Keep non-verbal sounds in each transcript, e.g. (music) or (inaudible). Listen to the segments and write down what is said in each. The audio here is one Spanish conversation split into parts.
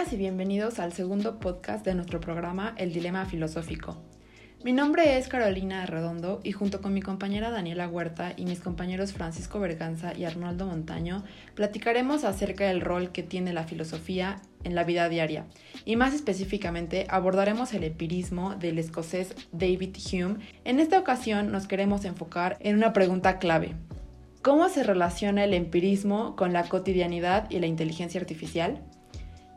Y bienvenidos al segundo podcast de nuestro programa El Dilema Filosófico. Mi nombre es Carolina Redondo y junto con mi compañera Daniela Huerta y mis compañeros Francisco Berganza y Arnoldo Montaño platicaremos acerca del rol que tiene la filosofía en la vida diaria y más específicamente abordaremos el empirismo del escocés David Hume. En esta ocasión nos queremos enfocar en una pregunta clave. ¿Cómo se relaciona el empirismo con la cotidianidad y la inteligencia artificial?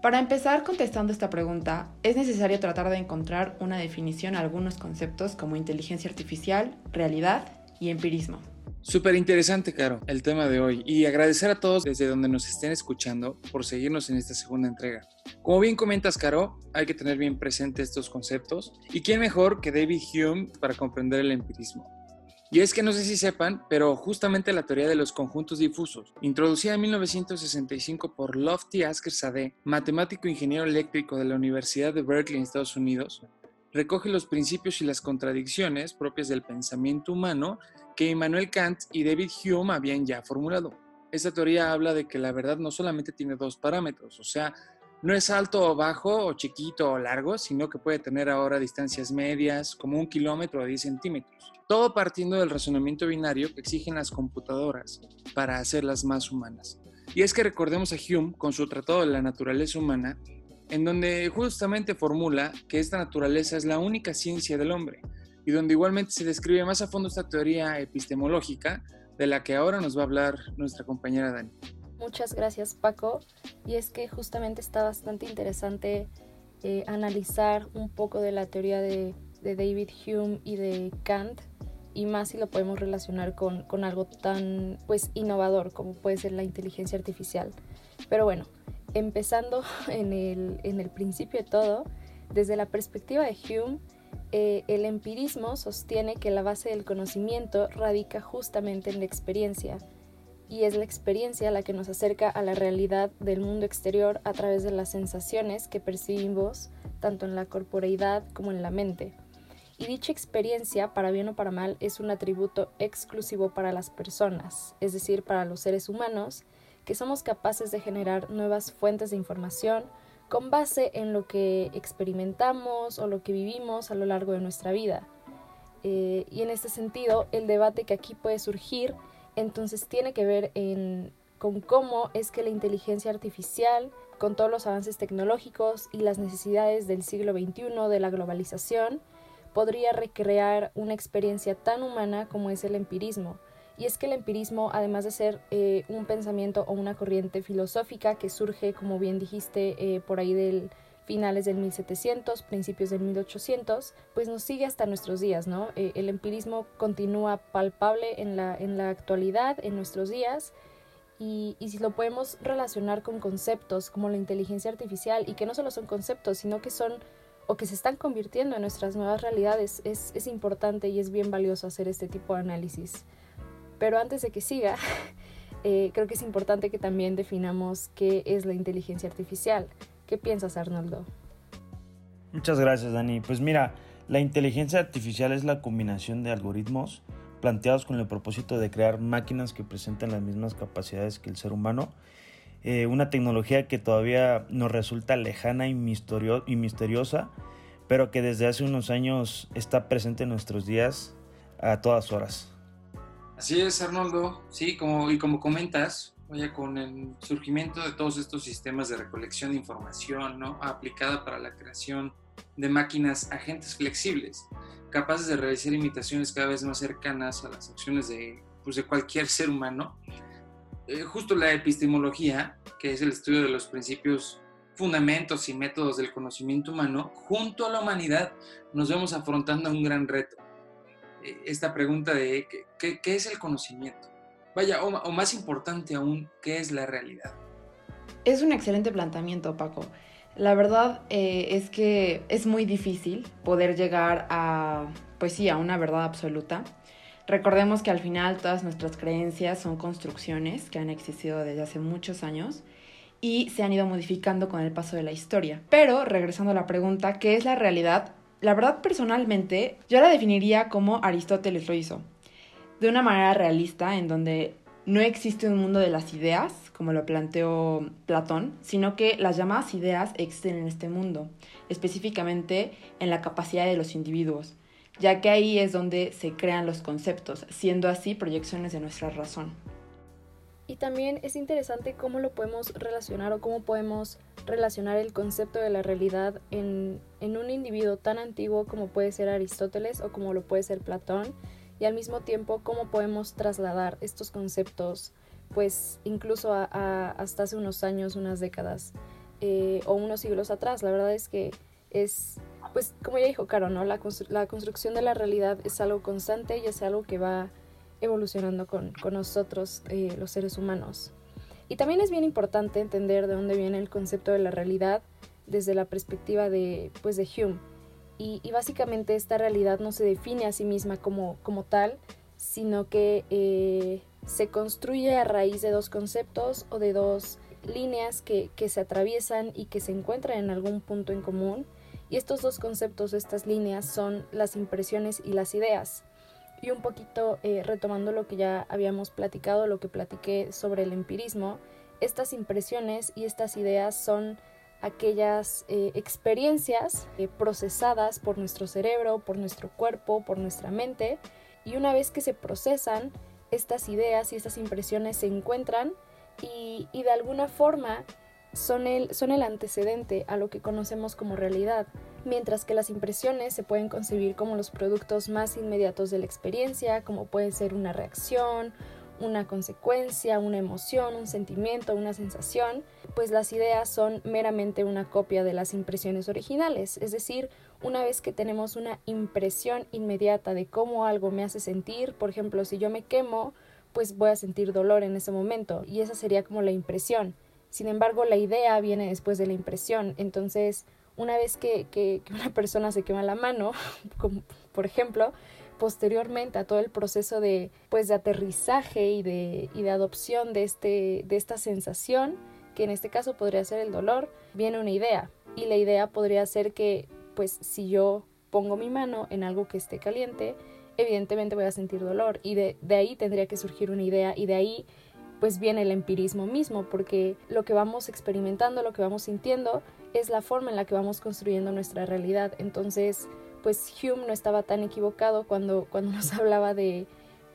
Para empezar contestando esta pregunta, es necesario tratar de encontrar una definición a algunos conceptos como inteligencia artificial, realidad y empirismo. Súper interesante, Caro, el tema de hoy y agradecer a todos desde donde nos estén escuchando por seguirnos en esta segunda entrega. Como bien comentas, Caro, hay que tener bien presente estos conceptos y quién mejor que David Hume para comprender el empirismo. Y es que no sé si sepan, pero justamente la teoría de los conjuntos difusos, introducida en 1965 por Lofty Asker Sade, matemático ingeniero eléctrico de la Universidad de Berkeley en Estados Unidos, recoge los principios y las contradicciones propias del pensamiento humano que Immanuel Kant y David Hume habían ya formulado. Esta teoría habla de que la verdad no solamente tiene dos parámetros, o sea, no es alto o bajo, o chiquito o largo, sino que puede tener ahora distancias medias, como un kilómetro o 10 centímetros. Todo partiendo del razonamiento binario que exigen las computadoras para hacerlas más humanas. Y es que recordemos a Hume con su Tratado de la Naturaleza Humana, en donde justamente formula que esta naturaleza es la única ciencia del hombre, y donde igualmente se describe más a fondo esta teoría epistemológica de la que ahora nos va a hablar nuestra compañera Dani. Muchas gracias Paco. Y es que justamente está bastante interesante eh, analizar un poco de la teoría de, David Hume y de Kant y más si lo podemos relacionar con, con, algo tan pues innovador como puede ser la inteligencia artificial. Pero bueno, empezando (laughs) en el, en el principio de todo, desde la perspectiva de Hume, eh, el empirismo sostiene que la base del conocimiento radica justamente en la experiencia y es la experiencia la que nos acerca a la realidad del mundo exterior a través de las sensaciones que percibimos tanto en la corporeidad como en la mente. Y dicha experiencia, para bien o para mal, es un atributo exclusivo para las personas, es decir, para los seres humanos, que somos capaces de generar nuevas fuentes de información con base en lo que experimentamos o lo que vivimos a lo largo de nuestra vida. Eh, y en este sentido, el debate que aquí puede surgir entonces tiene que ver con cómo es que la inteligencia artificial, con todos los avances tecnológicos y las necesidades del siglo XXI, de la globalización, podría recrear una experiencia tan humana como es el empirismo. Y es que el empirismo, además de ser eh, un pensamiento o una corriente filosófica que surge, como bien dijiste, eh, por ahí del finales del 1700, principios del 1800, pues nos sigue hasta nuestros días, ¿no? Eh, el empirismo continúa palpable en la, en la actualidad, en nuestros días, y, y, si lo podemos relacionar con conceptos como la inteligencia artificial, y que no solo son conceptos, sino que son o que se están convirtiendo en nuestras nuevas realidades, es, es importante y es bien valioso hacer este tipo de análisis. Pero antes de que siga, (laughs) eh, creo que es importante que también definamos qué es la inteligencia artificial. ¿Qué piensas, Arnoldo? Muchas gracias, Dani. Pues mira, la inteligencia artificial es la combinación de algoritmos planteados con el propósito de crear máquinas que presenten las mismas capacidades que el ser humano. Eh, una tecnología que todavía nos resulta lejana y, y misteriosa, pero que desde hace unos años está presente en nuestros días a todas horas. Así es, Arnoldo. Sí, como, y como comentas, con el surgimiento de todos estos sistemas de recolección de información, ¿no? aplicada para la creación de máquinas agentes flexibles, capaces de realizar imitaciones cada vez más cercanas a las acciones de, pues, de cualquier ser humano. Eh, justo la epistemología, que es el estudio de los principios, fundamentos y métodos del conocimiento humano, junto a la humanidad, nos vemos afrontando un gran reto. Eh, esta pregunta de ¿qué, qué es el conocimiento? Vaya, o, más importante aún, ¿qué es la realidad? Es un excelente planteamiento, Paco. La verdad eh, es que es muy difícil poder llegar a, pues sí, a una verdad absoluta. Recordemos que al final todas nuestras creencias son construcciones que han existido desde hace muchos años y se han ido modificando con el paso de la historia. Pero, regresando a la pregunta, ¿qué es la realidad? La verdad personalmente yo la definiría como Aristóteles lo hizo de una manera realista en donde no existe un mundo de las ideas como lo planteó Platón, sino que las llamadas ideas existen en este mundo, específicamente en la capacidad de los individuos, ya que ahí es donde se crean los conceptos, siendo así proyecciones de nuestra razón. Y también es interesante cómo lo podemos relacionar o cómo podemos relacionar el concepto de la realidad en, en, un individuo tan antiguo como puede ser Aristóteles o como lo puede ser Platón y al mismo tiempo cómo podemos trasladar estos conceptos pues incluso hasta hace unos años, unas décadas eh, o unos siglos atrás. La verdad es que es, pues como ya dijo Caro, ¿no? la, la construcción de la realidad es algo constante y es algo que va evolucionando con, con nosotros, eh, los seres humanos. Y también es bien importante entender de dónde viene el concepto de la realidad desde la perspectiva de, pues, de Hume. Y, básicamente esta realidad no se define a sí misma como, como tal, sino que eh, se construye a raíz de dos conceptos o de dos líneas que, que, se atraviesan y que se encuentran en algún punto en común. Y estos dos conceptos, estas líneas, son las impresiones y las ideas y un poquito eh, retomando lo que ya habíamos platicado, lo que platiqué sobre el empirismo, estas impresiones y estas ideas son aquellas eh, experiencias eh, procesadas por nuestro cerebro, por nuestro cuerpo, por nuestra mente, y una vez que se procesan, estas ideas y estas impresiones se encuentran y, y de alguna forma son el, son el antecedente a lo que conocemos como realidad. Mientras que las impresiones se pueden concebir como los productos más inmediatos de la experiencia, como puede ser una reacción, una consecuencia, una emoción, un sentimiento, una sensación, pues las ideas son meramente una copia de las impresiones originales, es decir, una vez que tenemos una impresión inmediata de cómo algo me hace sentir, por ejemplo, si yo me quemo, pues voy a sentir dolor en ese momento y esa sería como la impresión. Sin embargo, la idea viene después de la impresión, entonces una vez que, una persona se quema la mano, (laughs) por ejemplo, posteriormente a todo el proceso de, pues, de aterrizaje y de, y de adopción de, este, de esta sensación, que en este caso podría ser el dolor, viene una idea. Y la idea podría ser que, pues, si yo pongo mi mano en algo que esté caliente, evidentemente voy a sentir dolor. Y de, de ahí tendría que surgir una idea y de ahí pues viene el empirismo mismo, porque lo que vamos experimentando, lo que vamos sintiendo, es la forma en la que vamos construyendo nuestra realidad. Entonces, pues Hume no estaba tan equivocado cuando, cuando nos hablaba de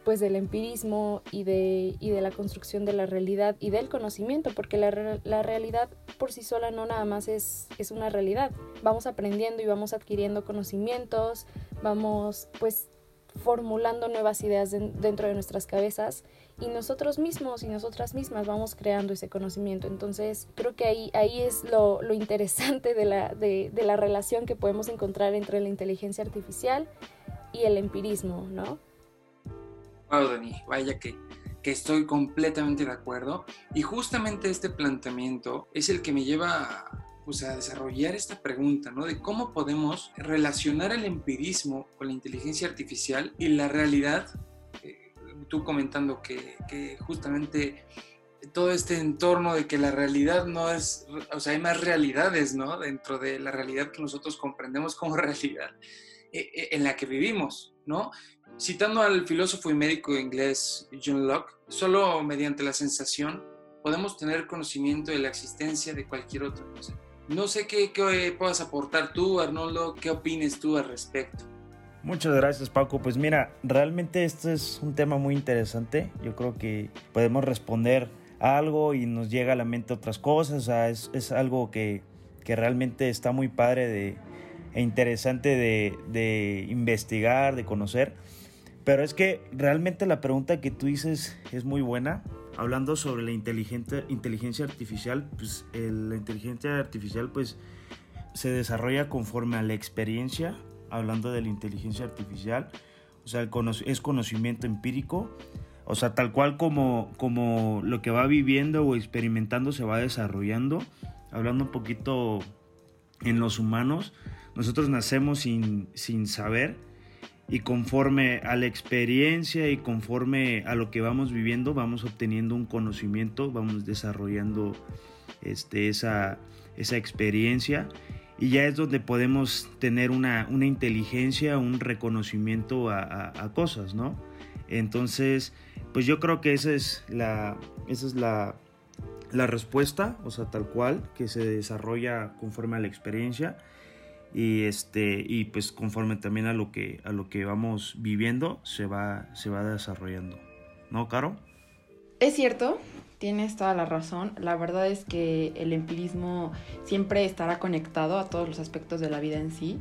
pues del empirismo y de, y de la construcción de la realidad y del conocimiento, porque la, la realidad por sí sola no nada más es, es una realidad. Vamos aprendiendo y vamos adquiriendo conocimientos, vamos pues formulando nuevas ideas dentro de nuestras cabezas y nosotros mismos y nosotras mismas vamos creando ese conocimiento. Entonces creo que ahí, ahí es lo, lo interesante de la, de, de la relación que podemos encontrar entre la inteligencia artificial y el empirismo, ¿no? Wow, Dani, vaya que, que estoy completamente de acuerdo. Y justamente este planteamiento es el que me lleva pues, a desarrollar esta pregunta, ¿no? De cómo podemos relacionar el empirismo con la inteligencia artificial y la realidad. Eh, tú comentando que, justamente todo este entorno de que la realidad no es, o sea, hay más realidades, ¿no? Dentro de la realidad que nosotros comprendemos como (laughs) realidad eh, eh, en la que vivimos, ¿no? Citando al filósofo y médico inglés John Locke, solo mediante la sensación podemos tener conocimiento de la existencia de cualquier otra cosa. No sé qué, qué puedas aportar tú, Arnoldo, qué opines tú al respecto. Muchas gracias Paco. Pues mira, realmente este es un tema muy interesante. Yo creo que podemos responder algo y nos llega a la mente otras cosas. Es, es algo que, que, realmente está muy padre de, e interesante de, de, investigar, de conocer. Pero es que realmente la pregunta que tú dices es muy buena hablando sobre la inteligencia artificial, pues la inteligencia artificial pues se desarrolla conforme a la experiencia, hablando de la inteligencia artificial, o sea, es conocimiento empírico, o sea, tal cual como, como lo que va viviendo o experimentando se va desarrollando, hablando un poquito en los humanos, nosotros nacemos sin, sin saber, y conforme a la experiencia y conforme a lo que vamos viviendo, vamos obteniendo un conocimiento, vamos desarrollando este, esa, esa experiencia y ya es donde podemos tener una, una inteligencia, un reconocimiento a, cosas, ¿no? Entonces, pues yo creo que esa es la, esa es la, la respuesta, o sea, tal cual, que se desarrolla conforme a la experiencia y este y pues conforme también a lo que a lo que vamos viviendo se va se va desarrollando. ¿No, Caro? Es cierto, tienes toda la razón. La verdad es que el empirismo siempre estará conectado a todos los aspectos de la vida en sí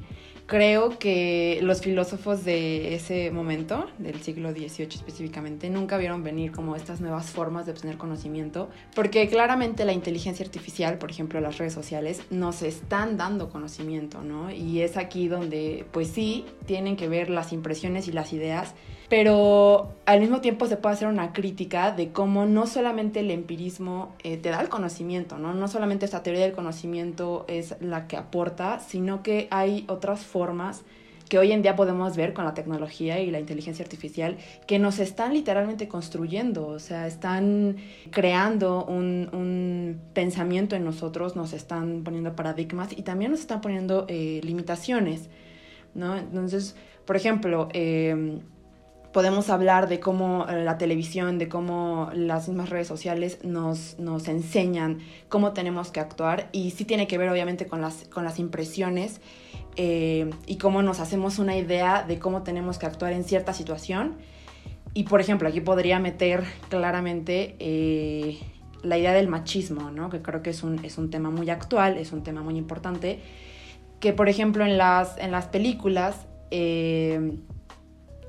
creo que los filósofos de ese momento, del siglo XVIII específicamente, nunca vieron venir como estas nuevas formas de obtener conocimiento, porque claramente la inteligencia artificial, por ejemplo las redes sociales, nos están dando conocimiento, ¿no? Y es aquí donde, pues sí, tienen que ver las impresiones y las ideas pero al mismo tiempo se puede hacer una crítica de cómo no solamente el empirismo eh, te da el conocimiento, ¿no? no solamente esta teoría del conocimiento es la que aporta, sino que hay otras formas que hoy en día podemos ver con la tecnología y la inteligencia artificial que nos están literalmente construyendo, o sea, están creando un, un pensamiento en nosotros, nos están poniendo paradigmas y también nos están poniendo eh, limitaciones, ¿no? Entonces, por ejemplo, eh, podemos hablar de cómo eh, la televisión, de cómo las mismas redes sociales nos, nos enseñan cómo tenemos que actuar y sí tiene que ver obviamente con las, con las impresiones eh, y cómo nos hacemos una idea de cómo tenemos que actuar en cierta situación. Y por ejemplo, aquí podría meter claramente eh, la idea del machismo, ¿no? que creo que es un, es un tema muy actual, es un tema muy importante, que por ejemplo en las, en las películas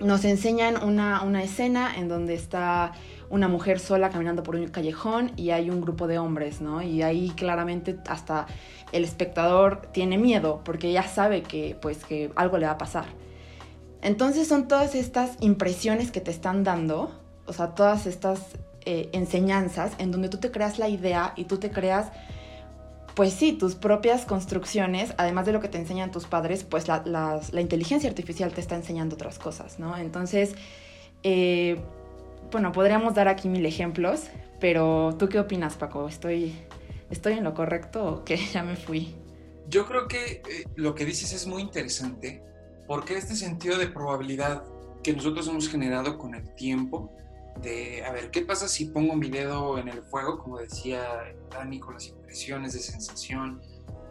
nos enseñan una, escena en donde está una mujer sola caminando por un callejón y hay un grupo de hombres, ¿no? Y ahí claramente hasta el espectador tiene miedo porque ya sabe que, pues, que algo le va a pasar. Entonces son todas estas impresiones que te están dando, o sea, todas estas eh, enseñanzas en donde tú te creas la idea y tú te creas pues sí, tus propias construcciones, además de lo que te enseñan tus padres, pues la, inteligencia artificial te está enseñando otras cosas, ¿no? Entonces, eh, bueno, podríamos dar aquí mil ejemplos, pero ¿tú qué opinas, Paco? ¿Estoy, estoy en lo correcto o qué? (laughs) Ya me fui. Yo creo que eh, lo que dices es muy interesante, porque este sentido de probabilidad que nosotros hemos generado con el tiempo, de, a ver, ¿qué pasa si pongo mi dedo en el fuego, como decía Dani, con las impresiones de sensación?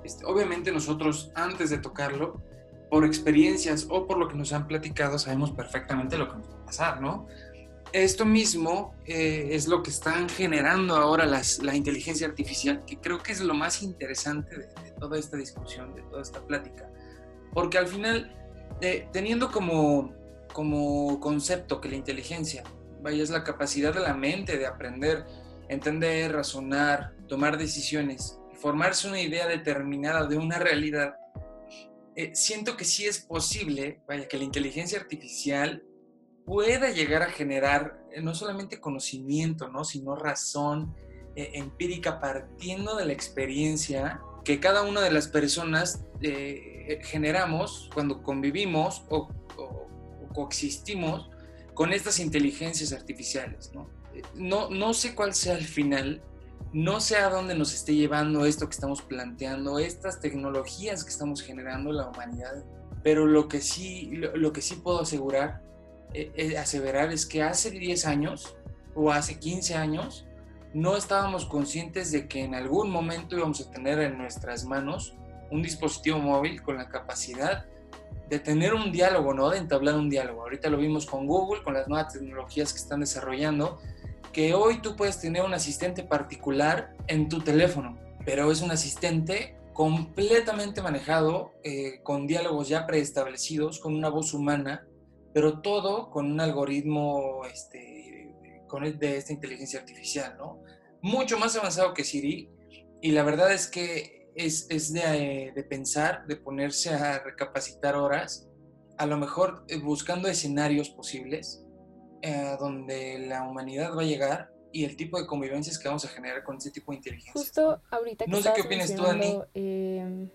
Este, obviamente nosotros antes de tocarlo, por experiencias o por lo que nos han platicado, sabemos perfectamente lo que nos va a pasar, ¿no? Esto mismo eh, es lo que están generando ahora las, la inteligencia artificial, que creo que es lo más interesante de, toda esta discusión, de toda esta plática, porque al final, eh, teniendo como, como concepto que la inteligencia vaya, es la capacidad de la mente de aprender, entender, razonar, tomar decisiones, formarse una idea determinada de una realidad. Eh, siento que sí es posible, vaya, que la inteligencia artificial pueda llegar a generar eh, no solamente conocimiento, ¿no? sino razón eh, empírica partiendo de la experiencia que cada una de las personas generamos cuando convivimos o coexistimos con estas inteligencias artificiales, ¿no? No, no sé cuál sea el final, no sé a dónde nos esté llevando esto que estamos planteando, estas tecnologías que estamos generando la humanidad, pero lo que sí, lo, que sí puedo asegurar, eh, eh, aseverar es que hace 10 años o hace 15 años no estábamos conscientes de que en algún momento íbamos a tener en nuestras manos un dispositivo móvil con la capacidad de tener un diálogo, ¿no? De entablar un diálogo. Ahorita lo vimos con Google, con las nuevas tecnologías que están desarrollando, que hoy tú puedes tener un asistente particular en tu teléfono, pero es un asistente completamente manejado, eh, con diálogos ya preestablecidos, con una voz humana, pero todo con un algoritmo este, con de esta inteligencia artificial, ¿no? Mucho más avanzado que Siri, y la verdad es que es, es de, de, pensar, de ponerse a recapacitar horas, a lo mejor eh, buscando escenarios posibles eh, donde la humanidad va a llegar y el tipo de convivencias que vamos a generar con ese tipo de inteligencia. Justo ahorita que No sé qué opinas tú, Dani. Em,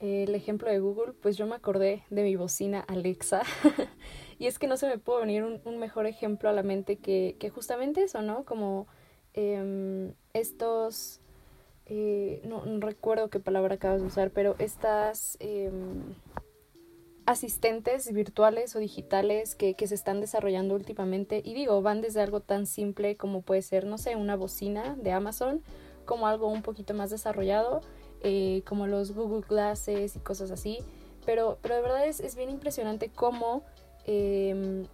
el ejemplo de Google, pues yo me acordé de mi bocina Alexa. (laughs) y es que no se me puede venir un, mejor ejemplo a la mente que, que justamente eso, ¿no? Como em, estos eh, no, recuerdo qué palabra acabas de usar, pero estas, em, asistentes virtuales o digitales que, se están desarrollando últimamente. Y digo, van desde algo tan simple como puede ser, no sé, una bocina de Amazon, como algo un poquito más desarrollado, eh, como los Google Glasses y cosas así. Pero, pero de verdad es, es bien impresionante cómo em,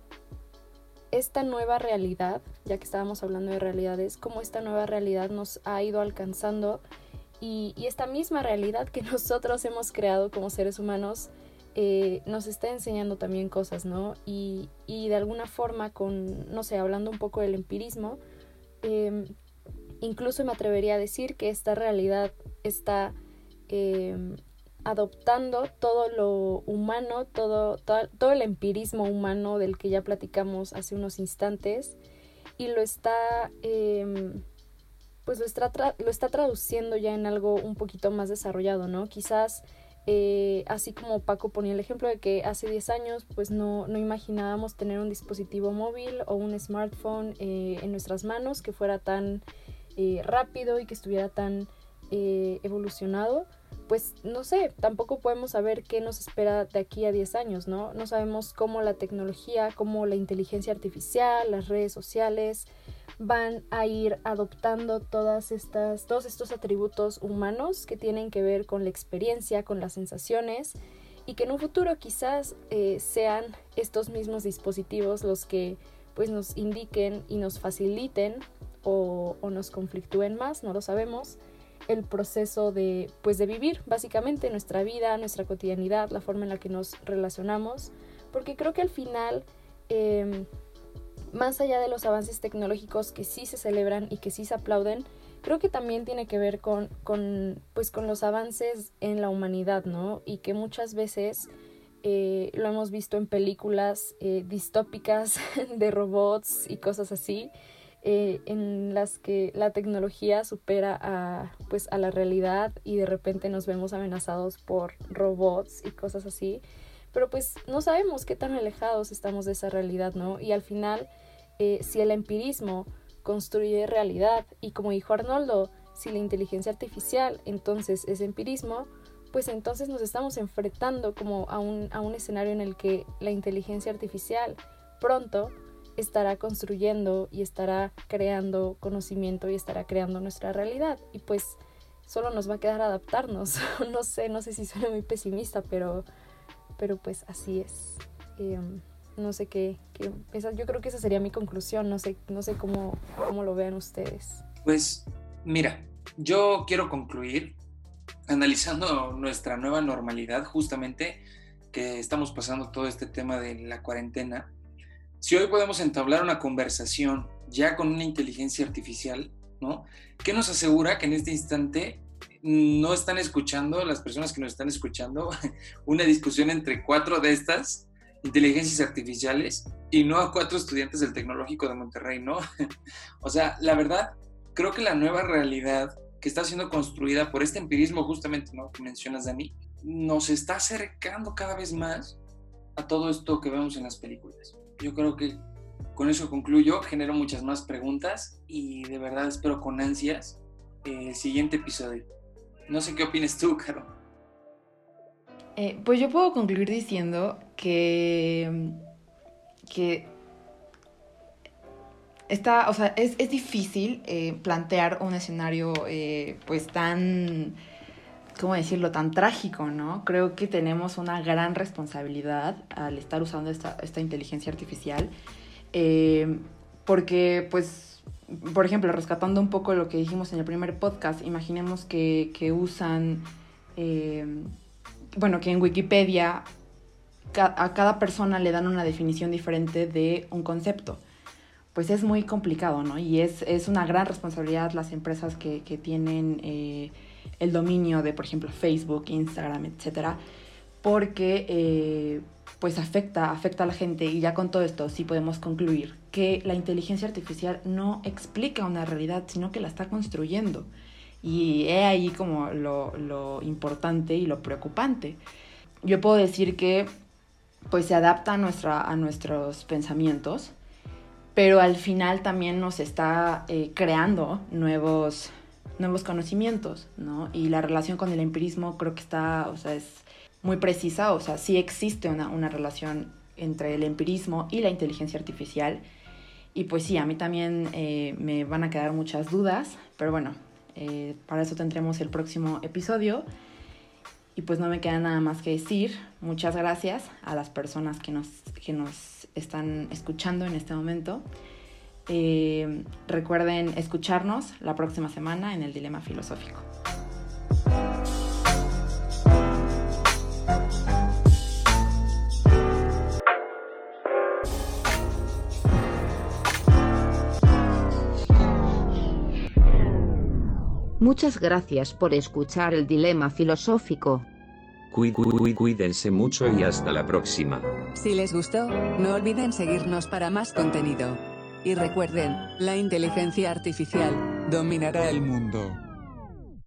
esta nueva realidad, ya que estábamos hablando de realidades, cómo esta nueva realidad nos ha ido alcanzando y, esta misma realidad que (laughs) nosotros hemos creado como seres humanos eh, nos está enseñando también cosas, ¿no? Y, de alguna forma, con, no sé, hablando un poco del empirismo, em, incluso me atrevería a decir que esta realidad está em, adoptando todo lo humano, todo, todo, el empirismo humano del que ya platicamos hace unos instantes y lo está, em, pues lo está, lo está traduciendo ya en algo un poquito más desarrollado, ¿no? Quizás eh, así como Paco ponía el ejemplo de que hace 10 años pues no, no imaginábamos tener un dispositivo móvil o un smartphone eh, en nuestras manos que fuera tan eh, rápido y que estuviera tan evolucionado, pues no sé, tampoco podemos saber qué nos espera de aquí a 10 años, ¿no? No sabemos cómo la tecnología, cómo la inteligencia artificial, las redes sociales, van a ir adoptando todas estas, todos estos atributos humanos que tienen que ver con la experiencia, con las sensaciones y que en un futuro quizás eh, sean estos mismos dispositivos los que pues nos indiquen y nos faciliten o, o, nos conflictúen más, no lo sabemos, el proceso de pues de vivir básicamente nuestra vida, nuestra cotidianidad, la forma en la que nos relacionamos, porque creo que al final em, más allá de los avances tecnológicos que sí se celebran y que sí se aplauden, creo que también tiene que ver con, con, pues, con los avances en la humanidad, ¿no? Y que muchas veces eh, lo hemos visto en películas eh, distópicas (laughs) de robots y cosas así, eh, en las que la tecnología supera a, pues, a la realidad y de repente nos vemos amenazados por robots y cosas así pero pues no sabemos qué tan alejados estamos de esa realidad, ¿no? Y al final, eh, si el empirismo construye realidad y como dijo Arnoldo, si la inteligencia artificial entonces es empirismo, pues entonces nos estamos enfrentando como a un, a un escenario en el que la inteligencia artificial pronto estará construyendo y estará creando conocimiento y estará creando nuestra realidad y pues solo nos va a quedar adaptarnos. (laughs) no sé, no sé si suena muy pesimista, pero pero pues así es. Em, no sé qué, yo creo que esa sería mi conclusión, no sé, no sé cómo, cómo lo vean ustedes. Pues mira, yo quiero concluir analizando nuestra nueva normalidad, justamente que estamos pasando todo este tema de la cuarentena. Si hoy podemos entablar una conversación ya con una inteligencia artificial, ¿no? ¿Qué nos asegura que en este instante no están escuchando, las personas que nos están escuchando, (laughs) una discusión entre cuatro de estas inteligencias artificiales y no a cuatro estudiantes del Tecnológico de Monterrey, ¿no? (laughs) o sea, la verdad, creo que la nueva realidad que está siendo construida por este empirismo justamente, ¿no? Que mencionas, Dani, nos está acercando cada vez más a todo esto que vemos en las películas. Yo creo que con eso concluyo, genero muchas más preguntas y de verdad espero con ansias el siguiente episodio. No sé qué opinas tú, Caro. Eh, pues yo puedo concluir diciendo que, que está, o sea, es, difícil eh, plantear un escenario eh, pues tan, ¿cómo decirlo?, tan trágico, ¿no? Creo que tenemos una gran responsabilidad al estar usando esta, inteligencia artificial, porque pues por ejemplo, rescatando un poco lo que dijimos en el primer podcast, imaginemos que, usan, eh, bueno, que en Wikipedia a cada persona le dan una definición diferente de un concepto. Pues es muy complicado, ¿no? Y es, una gran responsabilidad las empresas que, tienen eh, el dominio de, por ejemplo, Facebook, Instagram, etcétera, porque eh, pues afecta, afecta a la gente y ya con todo esto sí podemos concluir que la inteligencia artificial no explica una realidad, sino que la está construyendo. Y he ahí como lo, importante y lo preocupante. Yo puedo decir que pues se adapta a, nuestra, a nuestros pensamientos, pero al final también nos está eh, creando nuevos, nuevos conocimientos, ¿no? Y la relación con el empirismo creo que está, o sea, es muy precisa, o sea, sí existe una, una relación entre el empirismo y la inteligencia artificial. Y pues sí, a mí también eh, me van a quedar muchas dudas, pero bueno, eh, para eso tendremos el próximo episodio. Y pues no me queda nada más que decir muchas gracias a las personas que nos, que nos están escuchando en este momento. Eh, recuerden escucharnos la próxima semana en el Dilema Filosófico. Muchas gracias por escuchar el dilema filosófico. Cuídense mucho y hasta la próxima. Si les gustó, no olviden seguirnos para más contenido. Y recuerden, la inteligencia artificial dominará el mundo.